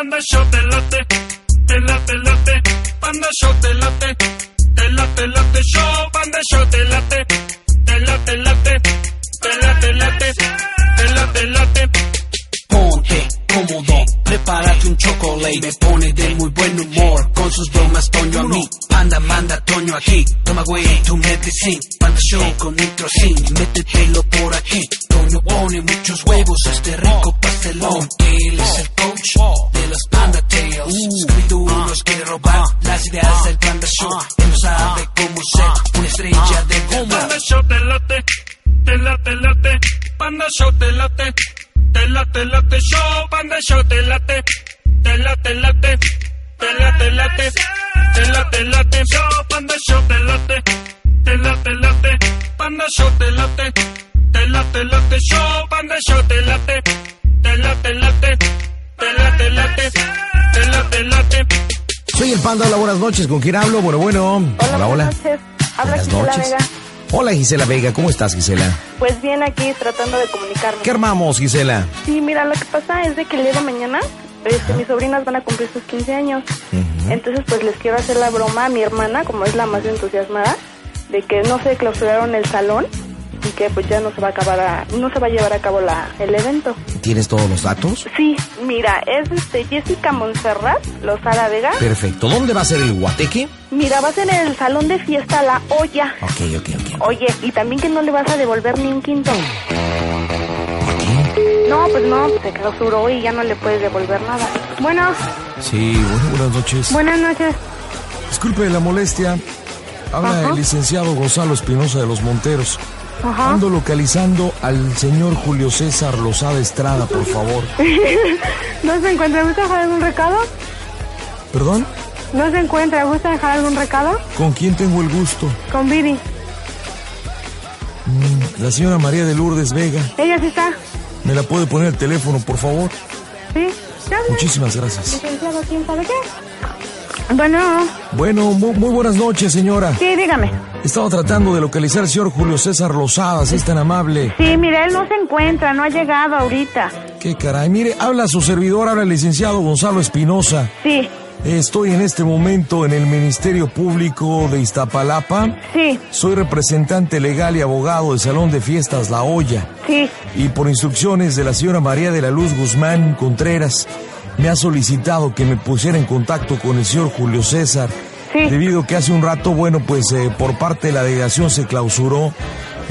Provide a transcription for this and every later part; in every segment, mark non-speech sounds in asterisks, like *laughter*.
Panda Show te late, te late, late. Panda Show te late, te late, late. Show, Panda Show te late, te late, late. Te late, late, te late, late. Chocolate. Me pone de muy buen humor con sus bromas, Toño a mí. Panda, manda, Toño aquí. Toma, güey, tu medicine. Panda show con nitrocin. Métetelo por aquí. Toño pone muchos huevos a este rico pastelón. Él es el coach de los Panda Tales. Scooby-Doo nos quiere robar las ideas del Panda Show. Él no sabe cómo ser una estrella de Panda verdad. Show te late, te late, late. Panda Show te late, te late, late. Show, Panda Show te late, te late, late. Te late, late, te late, late. Show, Panda Show te late, te late, late. Panda Show te late, te late, late. Show, Panda Show te late, te late, late. Te late, late, te late, late. Soy el Panda, hola, buenas noches. ¿Con quién hablo? Bueno, bueno. Hola, buenas noches. Habla Buenas Gisela noches. Vega. Hola, Gisela Vega. ¿Cómo estás, Gisela? Pues bien, aquí tratando de comunicarme. ¿Qué armamos, Gisela? Sí, mira, lo que pasa es de que el día de mañana este, mis sobrinas van a cumplir sus 15 años. Entonces, pues les quiero hacer la broma a mi hermana, como es la más entusiasmada, de que no se clausuraron el salón y que pues ya no se va a acabar a- no se va a llevar a cabo la, el evento. ¿Tienes todos los datos? Sí, mira, es este Jessica Montserrat, Lozada Vega. Perfecto. ¿Dónde va a ser el guateque? Mira, va a ser en el salón de fiesta La Olla. Ok, ok, ok. Oye, y también que no le vas a devolver ni un quinto. No, pues no, se clausuró y ya no le puedes devolver nada. Bueno, Sí, bueno, buenas noches. buenas noches. Disculpe la molestia. Habla Ajá. el licenciado Gonzalo Espinosa de los Monteros. Ajá. Ando localizando al señor Julio César Lozada Estrada, por favor. *laughs* ¿No se encuentra? ¿Gusta dejar algún recado? ¿Perdón? ¿No se encuentra? ¿Gusta dejar algún recado? ¿Con quién tengo el gusto? Con Viri. Mm, La señora María de Lourdes Vega. Ella sí está. ¿Me la puede poner el teléfono, por favor? ¿Sí? Muchísimas gracias. Licenciado, ¿quién sabe qué? Bueno, Bueno, mu- muy, buenas noches, señora. sí, dígame. Estaba tratando de localizar al señor Julio César Lozada, si es tan amable. Sí, mire, él no se encuentra, no ha llegado ahorita. Qué caray. Mire, habla su servidor, habla el licenciado Gonzalo Espinosa. Sí, Estoy en este momento en el Ministerio Público de Iztapalapa. sí, Soy representante legal y abogado del Salón de Fiestas La Hoya. sí. Y por instrucciones de la señora María de la Luz Guzmán Contreras, me ha solicitado que me pusiera en contacto con el señor Julio César. Sí. Debido a que hace un rato, bueno, pues eh, por parte de la delegación se clausuró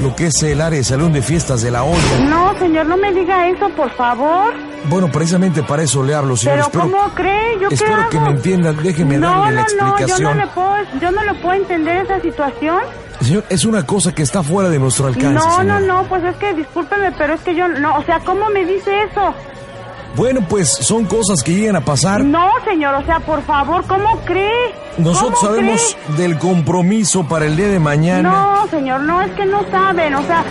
lo que es el área de Salón de Fiestas de La Hoya. No, señor, no me diga eso, por favor. Bueno, precisamente para eso le hablo, señor. Pero Espero- ¿cómo cree? ¿Yo qué Espero que hago? me entiendan. Déjeme no, darle la no, no, explicación. yo no le puedo, yo no le puedo entender esa situación. Señor, es una cosa que está fuera de nuestro alcance. no, no, no, pues es que discúlpeme, pero es que yo, no, o sea, ¿cómo me dice eso? Bueno, pues son cosas que llegan a pasar. No, señor, o sea, por favor, ¿cómo cree? Nosotros ¿Cómo sabemos del compromiso para el día de mañana. No, señor, no, es que no saben, o sea,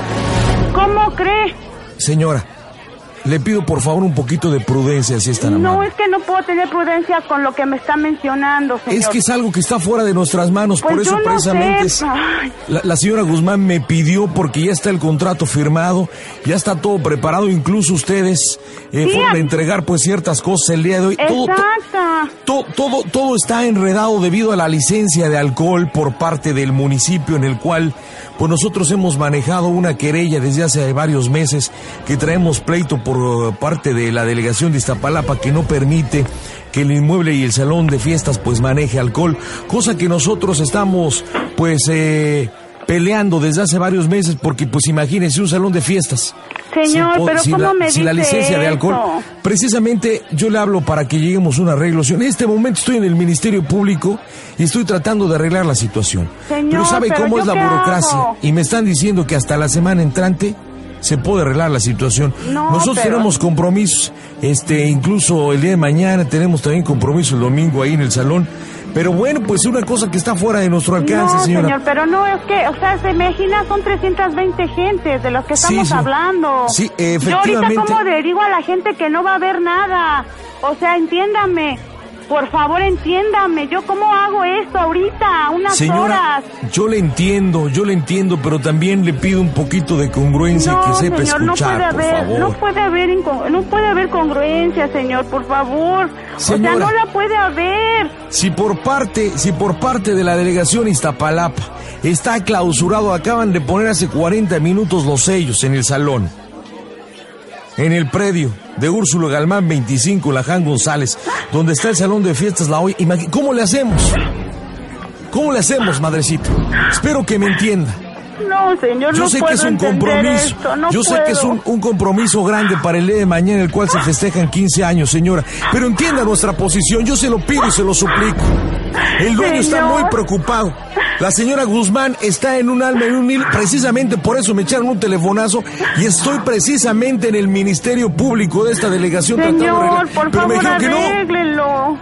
¿cómo cree? Señora, le pido por favor un poquito de prudencia si es tan No, amable. es que no puedo tener prudencia con lo que me está mencionando, señor. Es que es algo que está fuera de nuestras manos, Pues por eso yo no precisamente sé. la, la señora Guzmán me pidió porque ya está el contrato firmado, ya está todo preparado, incluso ustedes eh, Sí, fueron a entregar pues ciertas cosas el día de hoy. Todo- to- Exacto. To- todo, todo está enredado debido a la licencia de alcohol por parte del municipio en el cual pues nosotros hemos manejado una querella desde hace varios meses que traemos pleito por parte de la delegación de Iztapalapa que no permite que el inmueble y el salón de fiestas pues maneje alcohol, cosa que nosotros estamos pues eh, peleando desde hace varios meses porque pues imagínense un salón de fiestas. Señor, Sin pero sin ¿cómo la, me sin la dice licencia de alcohol. Precisamente yo le hablo para que lleguemos a un arreglo. En este momento estoy en el Ministerio Público y estoy tratando de arreglar la situación. Señor, pero sabe pero cómo ¿yo es la burocracia hago? y me están diciendo que hasta la semana entrante se puede arreglar la situación. No, Nosotros pero- tenemos compromisos, este, incluso el día de mañana tenemos también compromiso el domingo ahí en el salón. Pero bueno, pues una cosa que está fuera de nuestro alcance, no, señora. señor, pero no, es que, o sea, se imagina, son 320 gentes de los que estamos sí. hablando. Sí, Yo efectivamente. ahorita, ¿cómo le digo a la gente que no va a haber nada? O sea, entiéndame. Por favor, entiéndame. ¿Yo cómo hago esto ahorita? Unas Señora, horas. yo le entiendo, yo le entiendo, pero también le pido un poquito de congruencia No, que sepa señor, no escuchar, puede por haber, favor. no puede haber, no puede haber congruencia, señor, por favor. O sea, no la puede haber. Si por parte, si por parte de la delegación Iztapalapa está clausurado, acaban de poner hace 40 minutos los sellos en el salón. En el predio de Úrsulo Galmán 25, la Jan González, donde está el salón de fiestas La Hoy. ¿Cómo le hacemos? ¿Cómo le hacemos, madrecita? Espero que me entienda. No, señor, Yo no sé que es un compromiso. esto, no Yo sé que es un, un compromiso grande para el día de mañana, el cual se festejan 15 años, señora. Pero entienda nuestra posición. Yo se lo pido y se lo suplico. El dueño está Señor. muy preocupado. La señora Guzmán está en un alma, en un hilo. Precisamente por eso me echaron un telefonazo y estoy precisamente en el Ministerio Público de esta delegación tratando de Señor, arreglar. por Pero me favor, dijeron que no.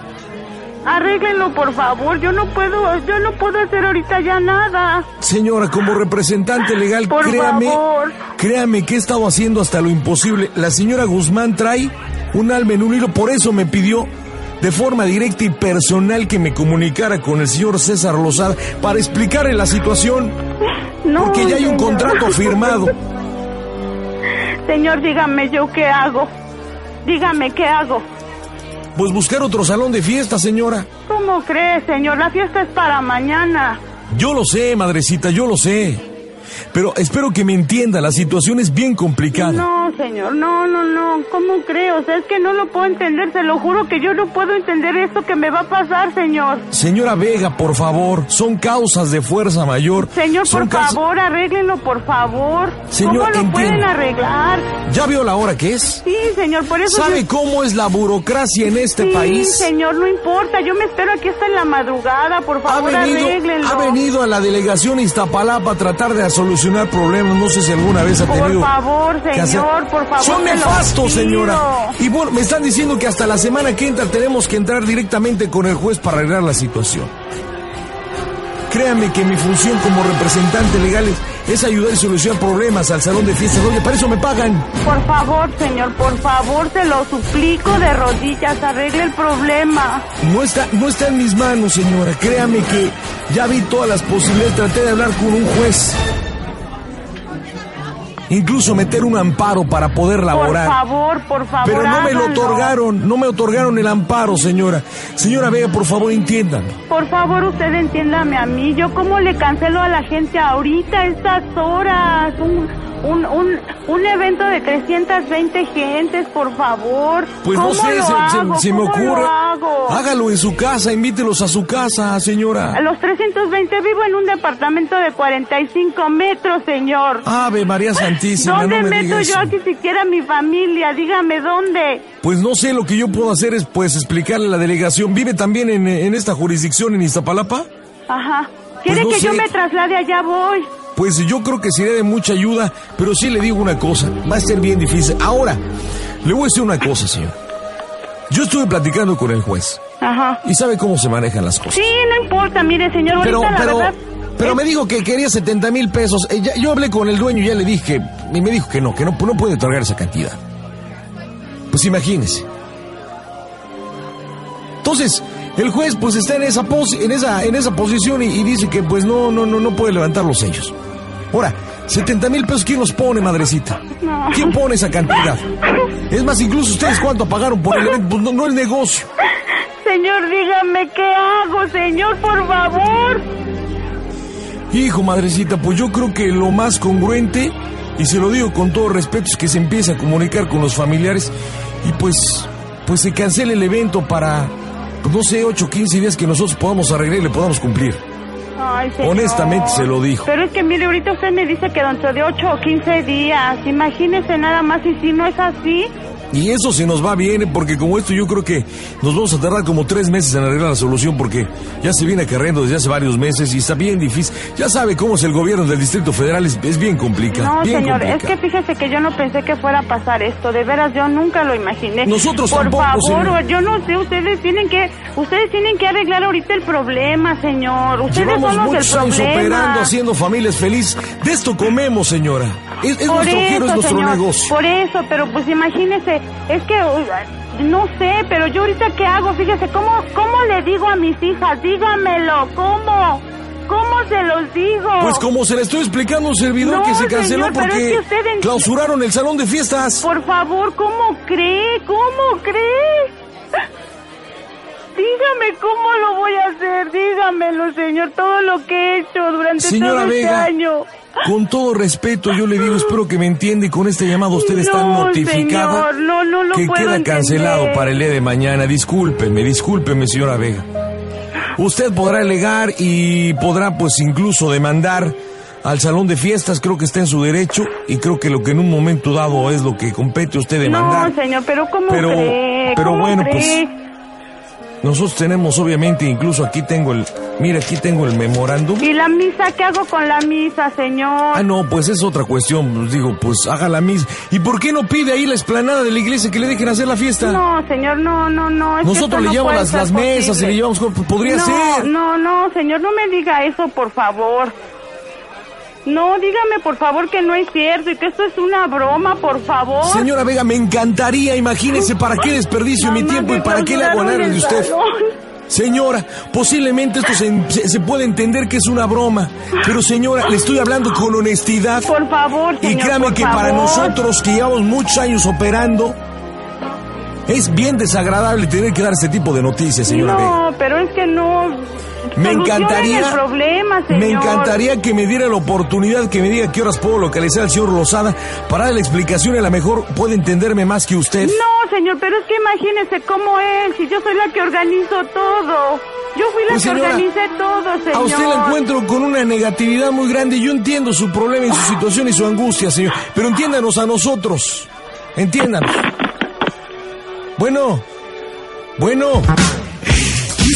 Arréglenlo. Por favor. Yo no puedo, yo no puedo hacer ahorita ya nada. Señora, como representante legal, Por créame, favor. créame que he estado haciendo hasta lo imposible. La señora Guzmán trae un alma en un hilo, por eso me pidió de forma directa y personal que me comunicara con el señor César Lozada para explicarle la situación, No, porque ya hay un señor. contrato firmado. *laughs* Señor, dígame yo qué hago. Dígame qué hago. Pues buscar otro salón de fiesta, señora. ¿Cómo cree, señor? La fiesta es para mañana. Yo lo sé, madrecita, yo lo sé. Pero espero que me entienda, la situación es bien complicada. No, señor, no, no, no. ¿Cómo cree? O sea, es que no lo puedo entender. Se lo juro que yo no puedo entender esto que me va a pasar, señor. Señora Vega, por favor, son causas de fuerza mayor. Señor, Son por causas- favor, arréglenlo, por favor. Señor, ¿Cómo lo entiendo. pueden arreglar? ¿Ya vio la hora que es? Sí, señor, por eso... ¿Sabe yo- cómo es la burocracia en este sí, país? señor, no importa. Yo me espero aquí hasta en la madrugada. Por Ha favor, venido, arréglenlo. ha venido a la delegación Iztapalapa a tratar de solucionar problemas. No sé si alguna vez ha Por tenido. favor, que hacer- señor, por favor, Son nefastos, señora. Y bueno, me están diciendo que hasta la semana que entra tenemos que entrar directamente con el juez para arreglar la situación. Créame que mi función como representante legal es, es ayudar y solucionar problemas al salón de fiestas. Oye, para eso me pagan. Por favor, señor, por favor, te lo suplico de rodillas. Arregle el problema. No está, no está en mis manos, señora. Créame que ya vi todas las posibilidades. Traté de hablar con un juez. Incluso meter un amparo para poder Por laborar. favor, por favor, Pero no me lo otorgaron, no me otorgaron el amparo, señora. Señora Vega, por favor, entiéndame. Por favor, usted entiéndame a mí. Yo cómo le cancelo a la gente ahorita estas horas. Un, un, un, un evento de 320 gentes, por favor. Pues no ¿Cómo sé, se, se- hago? se me ¿Cómo ocurre. Hágalo en su casa, invítelos a su casa, A señora. los 320 vivo en un departamento de 45 metros, señor. Ave María Santísima, ¿Dónde no me meto yo aquí siquiera a mi familia? Dígame dónde. Pues no sé, lo que yo puedo hacer es pues explicarle a la delegación. ¿Vive también en, en esta jurisdicción en Iztapalapa? Ajá. ¿Quiere Pues no que yo me traslade allá voy? Pues yo creo que sería de mucha ayuda, pero sí le digo una cosa, va a ser bien difícil. Ahora, le voy a decir una cosa, señor. Yo estuve platicando con el juez Ajá. y sabe cómo se manejan las cosas. Sí, no importa, mire, señor, Pero, ahorita la verdad... pero me dijo que quería 70 mil pesos. Eh, ya- yo hablé con el dueño y ya le dije, y me dijo que no, que no, no puede otorgar esa cantidad. Pues imagínese. Entonces, el juez pues está en esa posi- en esa, en esa posición y, y dice que pues no, no, no, no puede levantar los sellos. Ahora, 70 mil pesos, ¿quién los pone, madrecita? No. ¿Quién pone esa cantidad? Es más, incluso ustedes cuánto pagaron por el *laughs* evento, pues no, no el negocio. Señor, dígame qué hago, señor, por favor. Hijo, madrecita, pues yo creo que lo más congruente, y se lo digo con todo respeto, es que se empiece a comunicar con los familiares y pues, pues se cancele el evento para, pues, no sé, 8 o 15 días que nosotros podamos arreglar y le podamos cumplir. Ay, señor. Honestamente se lo dijo. Pero es que mire, ahorita usted me dice que dentro de 8 o 15 días. Imagínese nada más y si no es así. Y eso se nos va bien, porque como esto yo creo que nos vamos a tardar como tres meses en arreglar la solución, porque ya se viene acarreando desde hace varios meses y está bien difícil. Ya sabe cómo es el gobierno del Distrito Federal, es, es bien complicado. No, bien señor, es que fíjese que yo no pensé que fuera a pasar esto. De veras, yo nunca lo imaginé. Nosotros Por tampoco, favor, señor. yo no sé, ustedes tienen que, ustedes tienen que arreglar ahorita el problema, señor. Ustedes Llevamos son los muchos años operando, haciendo familias felices. De esto comemos, señora. Es, es Por nuestro eso, quiero, es nuestro señor, negocio. Por eso, pero pues imagínese, es que uy, no sé, pero yo ahorita qué hago, fíjese, ¿cómo, cómo le digo a mis hijas? Dígamelo, ¿cómo? ¿Cómo se los digo? Pues como se le estoy explicando a un servidor No, que se canceló señor, es porque que usted en- clausuraron el salón de fiestas. Por favor, ¿cómo cree? ¿Cómo cree? Dígame cómo lo voy a hacer, dígamelo, señor, todo lo que he hecho durante Señora todo Vega, este año. con todo respeto, yo le digo, espero que me entienda y con este llamado usted está No, notificada señor, no, no lo que puedo queda entender. cancelado para el día de mañana. Discúlpeme, discúlpeme, señora Vega. Usted podrá alegar y podrá pues incluso demandar al salón de fiestas, creo que está en su derecho y creo que lo que en un momento dado es lo que compete a usted demandar. No, señor, pero ¿cómo Pero- cree? pero ¿Cómo bueno, pues? Nosotros tenemos obviamente, incluso aquí tengo el, mira, aquí tengo el memorándum. ¿Y la misa? ¿Qué hago con la misa, señor? Ah, no, pues es otra cuestión. Pues digo, pues haga la misma. ¿Y por qué no pide ahí la esplanada de la iglesia que le dejen hacer la fiesta? No, señor, no, no, no. es Nosotros le no llevamos las, las mesas y le llevamos... Podría no, ser. No, no, señor, no me diga eso, por favor. No, dígame, por favor, que no es cierto y que esto es una broma, por favor. Señora Vega, me encantaría, imagínese, ¿para qué desperdicio mi tiempo y para qué le hago de usted? salón. Señora, posiblemente esto se, puede entender que es una broma, pero señora, le estoy hablando con honestidad. Por favor, Y señor, créame por que para nosotros que llevamos muchos años operando, es bien desagradable tener que dar este tipo de noticias, señora Vega. No, pero es que no. Me encantaría, el problema, señor. me encantaría que me diera la oportunidad, que me diga qué horas puedo localizar al señor Lozada para dar la explicación y a lo mejor puede entenderme más que usted. No, señor, pero es que imagínese cómo es, si yo soy la que organizo todo. Yo fui la Pues, que señora, organicé todo, señor. A usted la encuentro con una negatividad muy grande. Yo entiendo su problema y su situación y su angustia, señor. Pero entiéndanos a nosotros. Entiéndanos. Bueno. Bueno.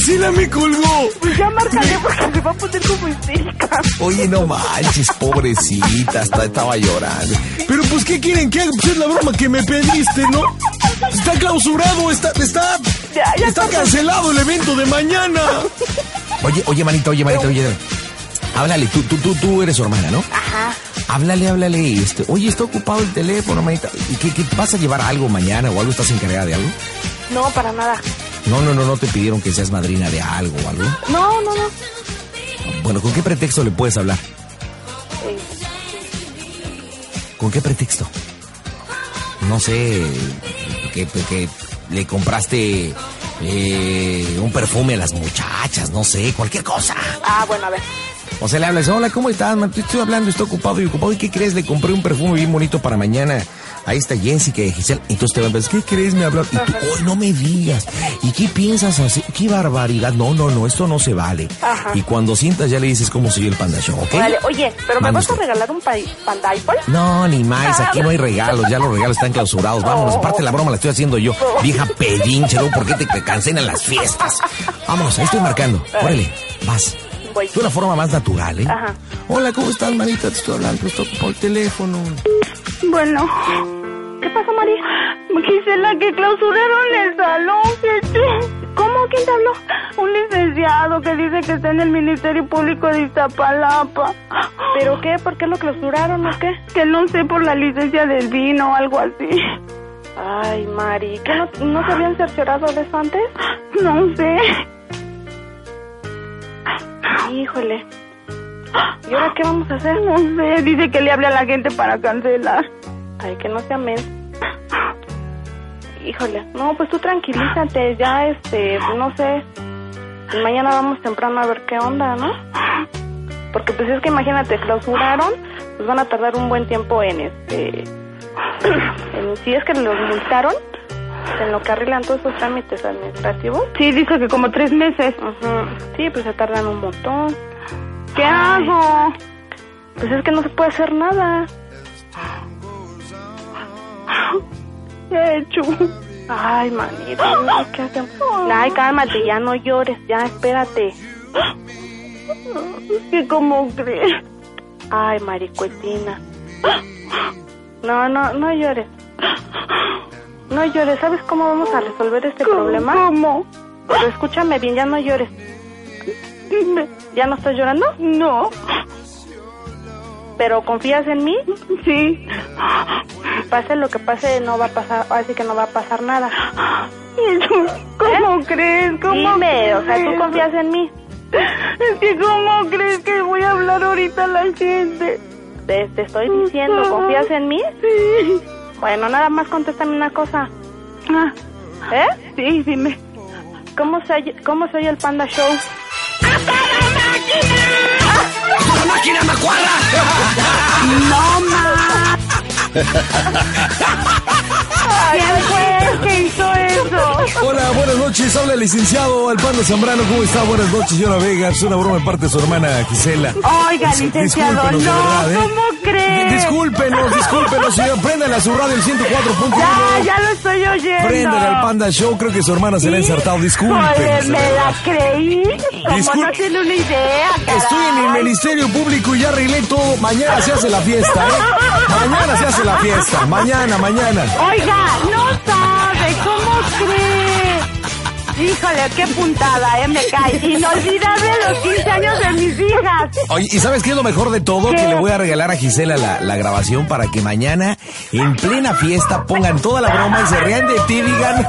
Gisela me colgó. Pues ya márcale porque se va a poner como histérica. Oye, no manches, pobrecita, hasta estaba llorando. Pero pues, ¿qué quieren que haga? Pues es la broma que me pediste, ¿no? Está clausurado, está, está, Ya, ya está está. cancelado el evento de mañana. Oye, oye, manita, oye, manita, oye. Háblale, tú, tú, tú, tú eres su hermana, ¿no? Ajá. Háblale, háblale. Este, oye, está ocupado el teléfono, manita. ¿Y qué, qué vas a llevar algo mañana o algo? ¿Estás encargada de algo? No, para nada. No, no, no, no te pidieron que seas madrina de algo o algo. No, no, no. Bueno, ¿con qué pretexto le puedes hablar? Eh, ¿Con qué pretexto? No sé, que, que le compraste eh, un perfume a las muchachas, no sé, cualquier cosa. ah, bueno, a ver. O sea, le hablas, hola, ¿cómo estás? man? Estoy hablando, estoy ocupado y ocupado. ¿Y qué crees? Le compré un perfume bien bonito para mañana. Ahí está Jessica y Giselle. Entonces te van a decir, ¿qué crees? Me hablar. Y tú, hoy no me digas. ¿Y qué piensas así? ¡Qué barbaridad! No, no, no, esto no se vale. Ajá. Y cuando sientas ya le dices cómo sigue el Panda Show, ¿ok? Vale, oye, ¿pero me vas a regalar un pa panda? No, ni más, aquí no hay *laughs* regalos, ya los regalos están clausurados. Vámonos, aparte la broma la estoy haciendo yo. Vieja pedinche, ¿no? ¿Por qué te te cancelan las fiestas? *laughs* Vámonos, ahí estoy marcando. Órale, vas. Voy. De una forma más natural, ¿eh? Ajá. Hola, ¿cómo estás, manita? Te estoy hablando, estoy por el teléfono. Bueno. ¿Qué pasó, María? Gisela, que clausuraron el salón, ¿Cómo? ¿Quién te habló? Un licenciado que dice que está en el Ministerio Público de Iztapalapa. ¿Pero qué? ¿Por qué lo clausuraron o qué? Que no sé, por la licencia del vino o algo así. Ay, Mari, ¿qué no, no se habían cerciorado de eso antes? No sé. Híjole. ¿Y ahora qué vamos a hacer? No sé, dice que le hable a la gente para cancelar. Ay, que no sea men. Híjole, no, pues tú tranquilízate, ya este, no sé. Mañana vamos temprano a ver qué onda, ¿no? Porque pues es que imagínate, clausuraron, pues van a tardar un buen tiempo en este, *clears throat* en, si es que los multaron, en lo que arreglan todos esos trámites administrativos. Sí, dice que como tres meses. Sí, pues se tardan un montón. ¿Qué hago? Pues es que no se puede hacer nada. *laughs* he hecho? Ay, manito, ¿qué hacemos? Ay, cálmate, ya no llores, ya, espérate. Es que ¿cómo crees? Ay, maricuetina. No, no, no llores. No llores, ¿sabes cómo vamos a resolver este problema? ¿Cómo? Pero escúchame bien, ya no llores. Dime. ¿Ya no estás llorando? No. ¿Pero confías en mí? Sí. Pase lo que pase, no va a pasar, así que no va a pasar nada. ¿Cómo crees? ¿Cómo Dime, crees? o sea, ¿tú confías en mí? Es que ¿cómo crees que voy a hablar ahorita a la gente? Te, te estoy diciendo, ¿confías en mí? Sí. Bueno, nada más contéstame una cosa. Ah, ¿Eh? sí, dime. ¿Cómo se cómo se oye el Panda Show? Máquina macuarra! ¿Quién fue el que hizo eso? Hola, buenas noches. Habla el licenciado Alpando Zambrano. ¿Cómo está? Buenas noches, señora Vega. Es una broma de parte de su hermana Gisela. Oiga, licenciado, no, verdad, ¿eh? ¿cómo crees? Discúlpenos, discúlpenos, señor. Préndale a su radio el 104.1. Ya, ya lo estoy oyendo. Préndale al Panda Show. Creo que su hermana se le ha ensartado. Disculpe. Me la creí. Como Discul- no tiene una idea, Estoy en el. Ministerio Público y ya arreglé todo. Mañana se hace la fiesta, ¿eh? Mañana se hace la fiesta. Mañana, mañana. Oiga, no. Híjole, qué puntada, ¿eh? Me cae. Inolvidable los 15 años de mis hijas. Oye, ¿y sabes qué es lo mejor de todo? ¿Qué? Que le voy a regalar a Gisela la, la grabación para que mañana, en plena fiesta, pongan toda la broma y se rean de ti y digan...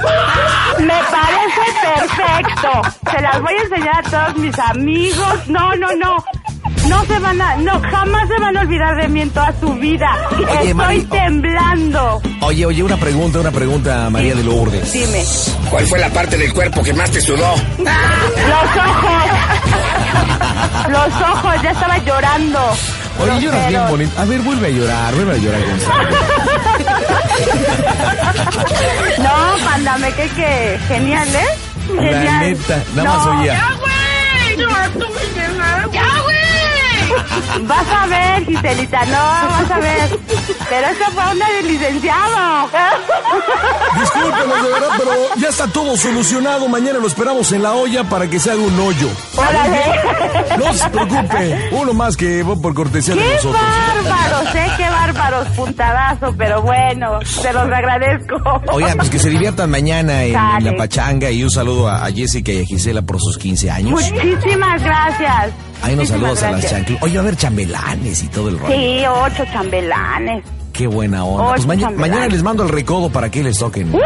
Me parece perfecto. Se las voy a enseñar a todos mis amigos. No, no, no. No se van a, no, jamás se van a olvidar de mí en toda su vida. Estoy Mari- temblando. Oye, oye, una pregunta, una pregunta, María de Lourdes. Dime. ¿Cuál fue la parte del cuerpo que más te sudó? Los ojos. Los ojos, ya estaba llorando. Oye, lloras bien bonito. A ver, vuelve a llorar, vuelve a llorar, Gonzalo. *laughs* No, panda, me que que genial, ¿eh? La Genial. neta, nada más oía. ¡Ya, güey! ¡Ya, güey! Vas a ver, Giselita, no, vas a ver. Pero esa fue onda del licenciado. Discúlpenos, de verdad, pero ya está todo solucionado. Mañana lo esperamos en la olla para que se haga un hoyo. Órale. No se preocupe, uno más que va por cortesía de ¡Qué nosotros. bárbaros, eh! ¡Qué bárbaros! Puntadazo, pero bueno, se los agradezco. Oigan, pues que se diviertan mañana en la pachanga y un saludo a, a Jessica y a Gisela por sus 15 años. Muchísimas gracias. Ahí nos saludos a las chanclas. Oye, va a haber chambelanes y todo el rollo. Sí, ocho chambelanes. Qué buena onda. Ocho Pues maña- mañana les mando el recodo para que les toquen. *laughs*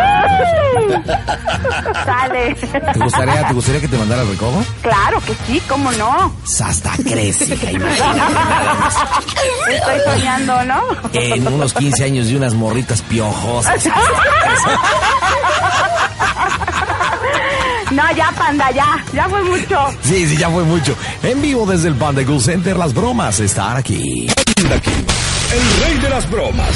Sale. ¿Te gustaría, ¿Te gustaría que te mandara el recodo? Claro que sí, cómo no. Hasta crece. *laughs* Estoy soñando, ¿no? En unos 15 años de unas morritas piojosas. *laughs* No, ya, panda, ya. Ya fue mucho. Sí, sí, ya fue mucho. En vivo desde el Panda Center, las bromas están aquí. El rey de las bromas.